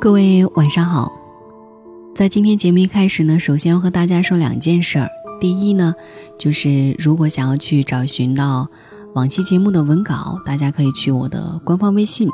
各位晚上好，在今天节目一开始呢，首先要和大家说两件事儿。第一呢，就是如果想要去找寻到往期节目的文稿，大家可以去我的官方微信，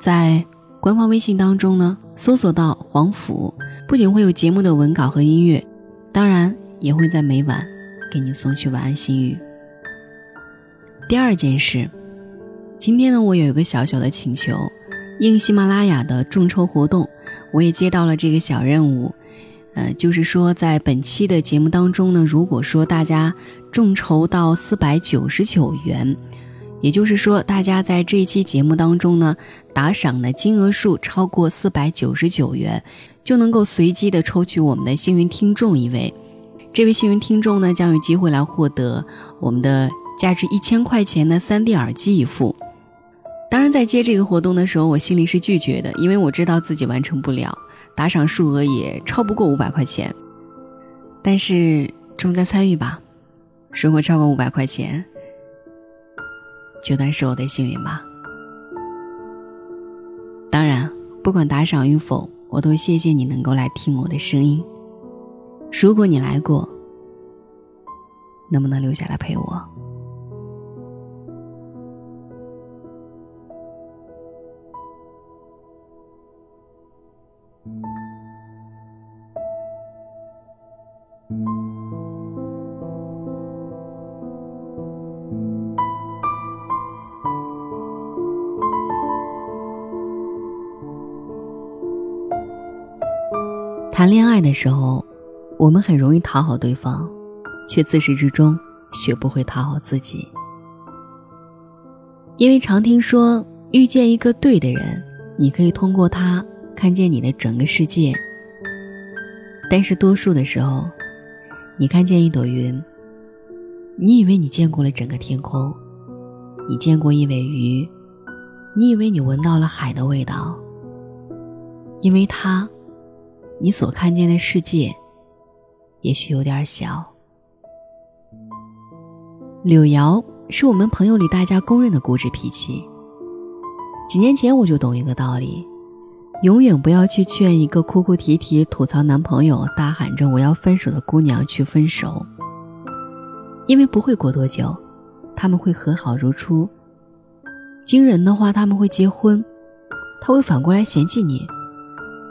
在官方微信当中呢，搜索到黄甫，不仅会有节目的文稿和音乐，当然也会在每晚给你送去晚安心语。第二件事，今天呢，我有一个小小的请求。应喜马拉雅的众筹活动，我也接到了这个小任务，呃，就是说在本期的节目当中呢，如果说大家众筹到四百九十九元，也就是说大家在这一期节目当中呢打赏的金额数超过四百九十九元，就能够随机的抽取我们的幸运听众一位，这位幸运听众呢将有机会来获得我们的价值一千块钱的 3D 耳机一副。当然，在接这个活动的时候，我心里是拒绝的，因为我知道自己完成不了，打赏数额也超不过五百块钱。但是重在参与吧，如果超过五百块钱，就当是我的幸运吧。当然，不管打赏与否，我都谢谢你能够来听我的声音。如果你来过，能不能留下来陪我？谈恋爱的时候，我们很容易讨好对方，却自始至终学不会讨好自己。因为常听说，遇见一个对的人，你可以通过他看见你的整个世界。但是多数的时候，你看见一朵云，你以为你见过了整个天空；你见过一尾鱼，你以为你闻到了海的味道。因为他。你所看见的世界，也许有点小。柳瑶是我们朋友里大家公认的固执脾气。几年前我就懂一个道理：永远不要去劝一个哭哭啼啼、吐槽男朋友、大喊着我要分手的姑娘去分手，因为不会过多久，他们会和好如初。惊人的话，他们会结婚，他会反过来嫌弃你。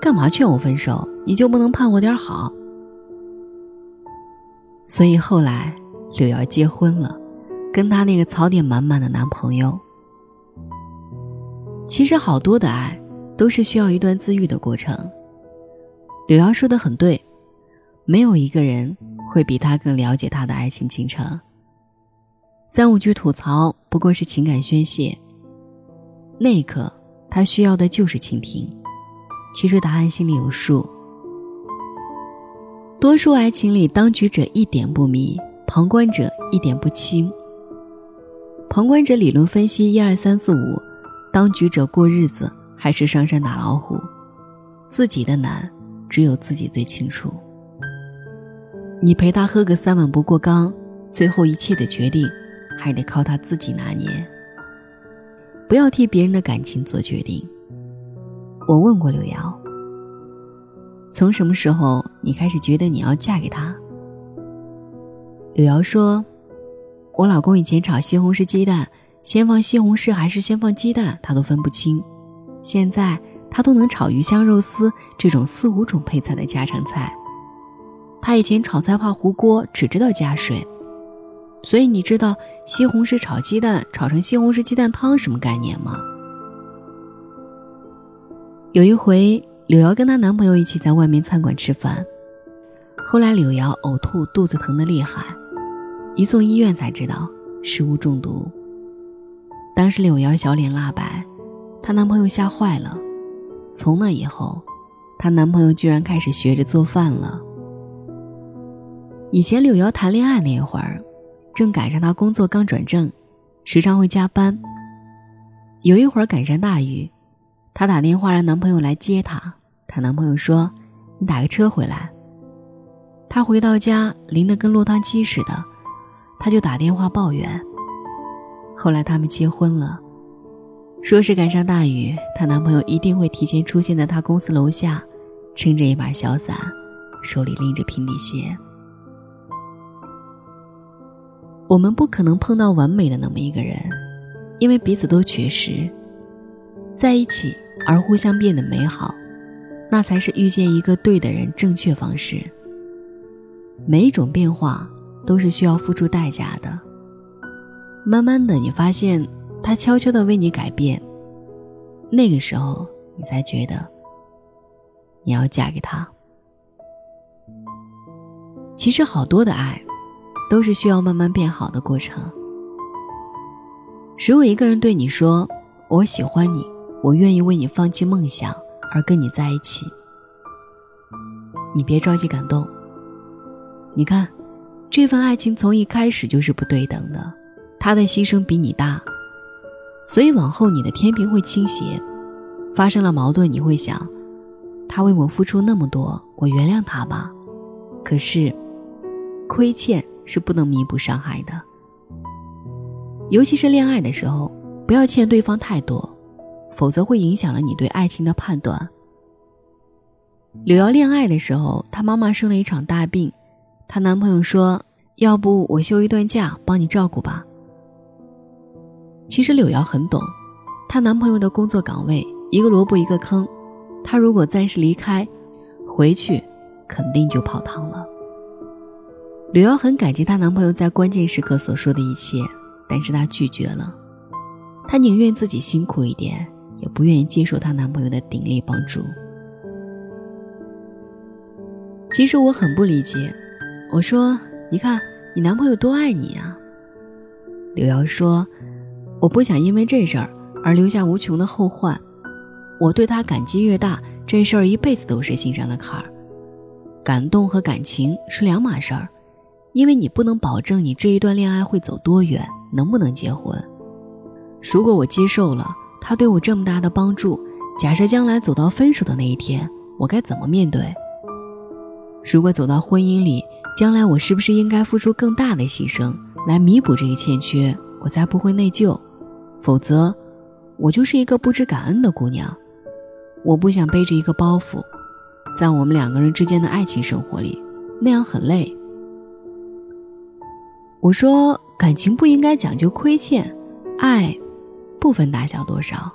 干嘛劝我分手？你就不能盼我点好？所以后来柳瑶结婚了，跟她那个槽点满满的男朋友。其实好多的爱都是需要一段自愈的过程。柳瑶说的很对，没有一个人会比他更了解他的爱情进程。三五句吐槽不过是情感宣泄，那一刻他需要的就是倾听。其实答案心里有数。多数爱情里，当局者一点不迷，旁观者一点不清。旁观者理论分析一二三四五，当局者过日子还是上山打老虎，自己的难只有自己最清楚。你陪他喝个三碗不过冈，最后一切的决定还得靠他自己拿捏。不要替别人的感情做决定。我问过柳瑶：“从什么时候你开始觉得你要嫁给他？”柳瑶说：“我老公以前炒西红柿鸡蛋，先放西红柿还是先放鸡蛋，他都分不清。现在他都能炒鱼香肉丝这种四五种配菜的家常菜。他以前炒菜怕糊锅，只知道加水。所以你知道西红柿炒鸡蛋炒成西红柿鸡蛋汤什么概念吗？”有一回，柳瑶跟她男朋友一起在外面餐馆吃饭，后来柳瑶呕吐，肚子疼得厉害，一送医院才知道食物中毒。当时柳瑶小脸蜡白，她男朋友吓坏了。从那以后，她男朋友居然开始学着做饭了。以前柳瑶谈恋爱那会儿，正赶上她工作刚转正，时常会加班。有一会儿赶上大雨。她打电话让男朋友来接她，她男朋友说：“你打个车回来。”她回到家淋得跟落汤鸡似的，她就打电话抱怨。后来他们结婚了，说是赶上大雨，她男朋友一定会提前出现在她公司楼下，撑着一把小伞，手里拎着平底鞋。我们不可能碰到完美的那么一个人，因为彼此都缺失。在一起而互相变得美好，那才是遇见一个对的人正确方式。每一种变化都是需要付出代价的。慢慢的，你发现他悄悄的为你改变，那个时候你才觉得你要嫁给他。其实好多的爱。都是需要慢慢变好的过程。如果一个人对你说“我喜欢你，我愿意为你放弃梦想而跟你在一起”，你别着急感动。你看，这份爱情从一开始就是不对等的，他的牺牲比你大，所以往后你的天平会倾斜。发生了矛盾，你会想，他为我付出那么多，我原谅他吧。可是，亏欠。是不能弥补伤害的，尤其是恋爱的时候，不要欠对方太多，否则会影响了你对爱情的判断。柳瑶恋爱的时候，她妈妈生了一场大病，她男朋友说：“要不我休一段假帮你照顾吧。”其实柳瑶很懂，她男朋友的工作岗位一个萝卜一个坑，她如果暂时离开，回去肯定就泡汤了。柳瑶很感激她男朋友在关键时刻所说的一切，但是她拒绝了。她宁愿自己辛苦一点，也不愿意接受她男朋友的鼎力帮助。其实我很不理解，我说：“你看你男朋友多爱你啊。”柳瑶说：“我不想因为这事儿而留下无穷的后患。我对他感激越大，这事儿一辈子都是心上的坎儿。感动和感情是两码事儿。”因为你不能保证你这一段恋爱会走多远，能不能结婚。如果我接受了他对我这么大的帮助，假设将来走到分手的那一天，我该怎么面对？如果走到婚姻里，将来我是不是应该付出更大的牺牲来弥补这一欠缺，我才不会内疚？否则，我就是一个不知感恩的姑娘。我不想背着一个包袱，在我们两个人之间的爱情生活里，那样很累。我说，感情不应该讲究亏欠，爱不分大小多少。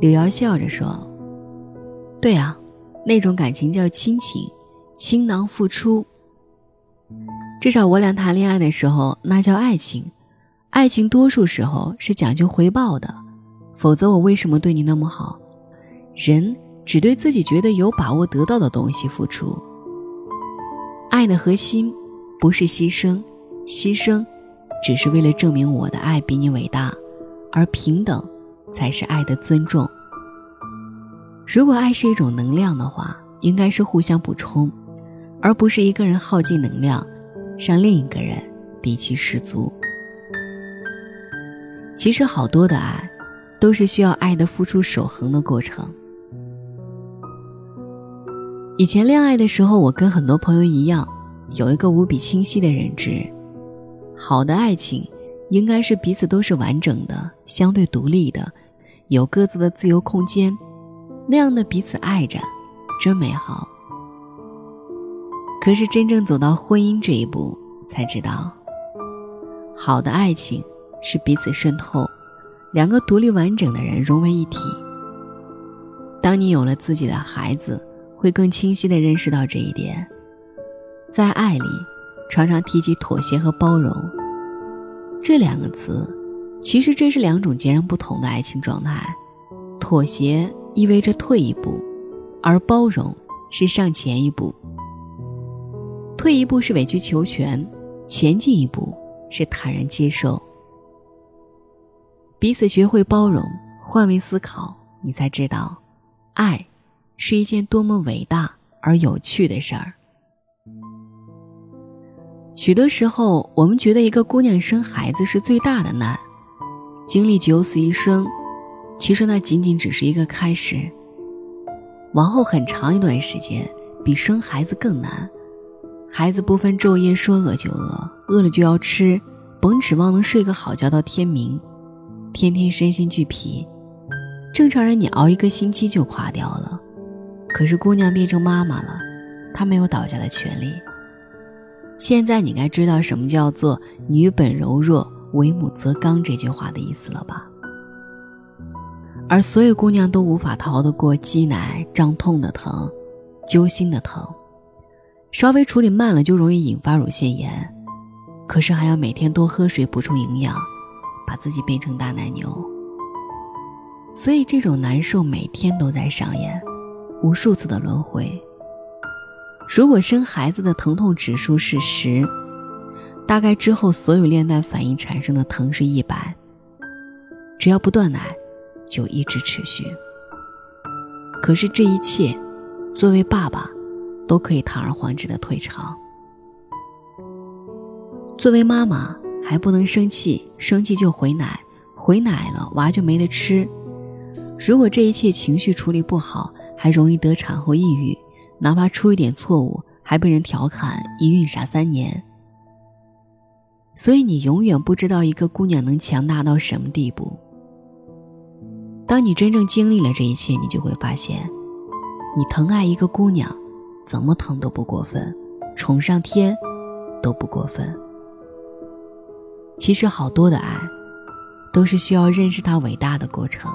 柳瑶笑着说：“对啊，那种感情叫亲情，倾囊付出。至少我俩谈恋爱的时候，那叫爱情。爱情多数时候是讲究回报的，否则我为什么对你那么好？人只对自己觉得有把握得到的东西付出。爱的核心。”不是牺牲，牺牲只是为了证明我的爱比你伟大，而平等才是爱的尊重。如果爱是一种能量的话，应该是互相补充，而不是一个人耗尽能量，让另一个人底气十足。其实好多的爱，都是需要爱的付出守恒的过程。以前恋爱的时候，我跟很多朋友一样。有一个无比清晰的认知，好的爱情应该是彼此都是完整的、相对独立的，有各自的自由空间，那样的彼此爱着，真美好。可是真正走到婚姻这一步，才知道，好的爱情是彼此渗透，两个独立完整的人融为一体。当你有了自己的孩子，会更清晰地认识到这一点。在爱里，常常提及妥协和包容这两个词，其实这是两种截然不同的爱情状态。妥协意味着退一步，而包容是上前一步。退一步是委曲求全，前进一步是坦然接受。彼此学会包容，换位思考，你才知道，爱是一件多么伟大而有趣的事儿。许多时候，我们觉得一个姑娘生孩子是最大的难，经历九死一生，其实那仅仅只是一个开始。往后很长一段时间，比生孩子更难，孩子不分昼夜，说饿就饿，饿了就要吃，甭指望能睡个好觉到天明，天天身心俱疲。正常人你熬一个星期就垮掉了，可是姑娘变成妈妈了，她没有倒下的权利。现在你该知道什么叫做“女本柔弱，为母则刚”这句话的意思了吧？而所有姑娘都无法逃得过挤奶胀痛的疼，揪心的疼，稍微处理慢了就容易引发乳腺炎，可是还要每天多喝水补充营养，把自己变成大奶牛。所以这种难受每天都在上演，无数次的轮回。如果生孩子的疼痛指数是十，大概之后所有链带反应产生的疼是一百。只要不断奶，就一直持续。可是这一切，作为爸爸，都可以堂而皇之的退场。作为妈妈，还不能生气，生气就回奶，回奶了娃就没得吃。如果这一切情绪处理不好，还容易得产后抑郁。哪怕出一点错误，还被人调侃一孕傻三年。所以你永远不知道一个姑娘能强大到什么地步。当你真正经历了这一切，你就会发现，你疼爱一个姑娘，怎么疼都不过分，宠上天都不过分。其实好多的爱，都是需要认识她伟大的过程。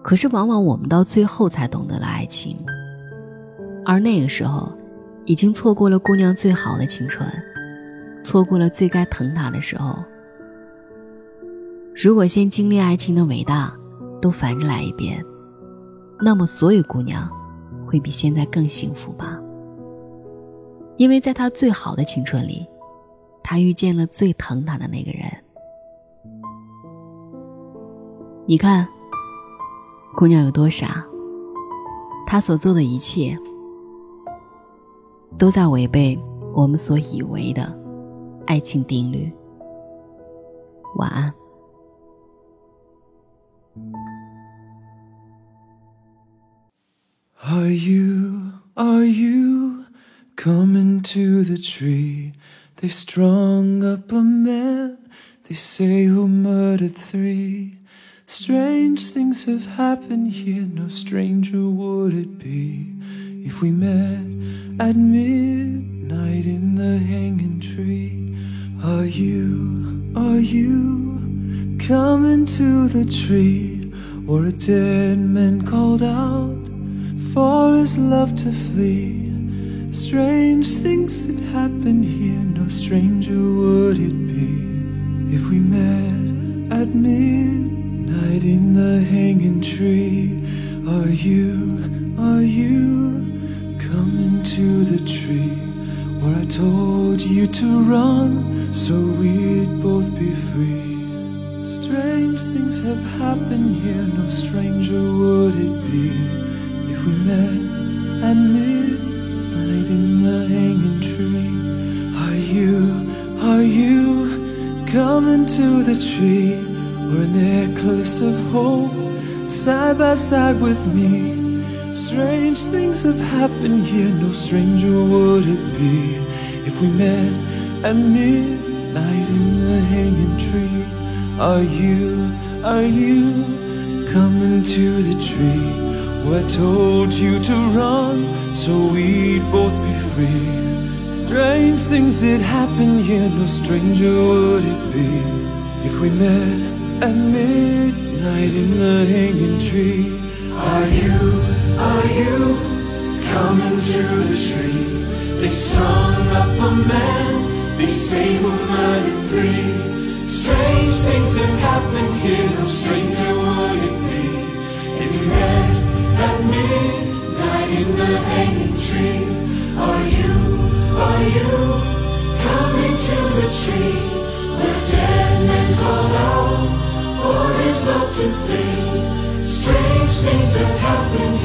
可是往往我们到最后才懂得了爱情。而那个时候，已经错过了姑娘最好的青春，错过了最该疼她的时候。如果先经历爱情的伟大，都反着来一遍，那么所有姑娘会比现在更幸福吧？因为在她最好的青春里，她遇见了最疼她的那个人。你看，姑娘有多傻？她所做的一切。都在违背我们所以为的爱情定律。晚安。Are you, are you coming to the tree? They strung up a man, they say who murdered three. Strange things have happened here, no stranger would it be if we met at midnight in the hanging tree. Are you, are you coming to the tree where a dead man called out for his love to flee? Strange things that happen here, no stranger would it be if we met at midnight in the hanging tree. Are you, are you? To the tree where I told you to run so we'd both be free. Strange things have happened here, no stranger would it be if we met at midnight in the hanging tree. Are you, are you coming to the tree where a necklace of hope side by side with me? Strange things have happened here, no stranger would it be if we met at midnight in the hanging tree. Are you, are you coming to the tree where I told you to run so we'd both be free? Strange things did happen here, no stranger would it be if we met at midnight in the hanging tree. Are you, are you coming to the tree? They strung up a man, they say who murdered three. Strange things have happened here, no stranger would it be if you met at midnight in the hanging tree. Are you, are you coming to the tree where dead men called out for his love to flee? Strange things have happened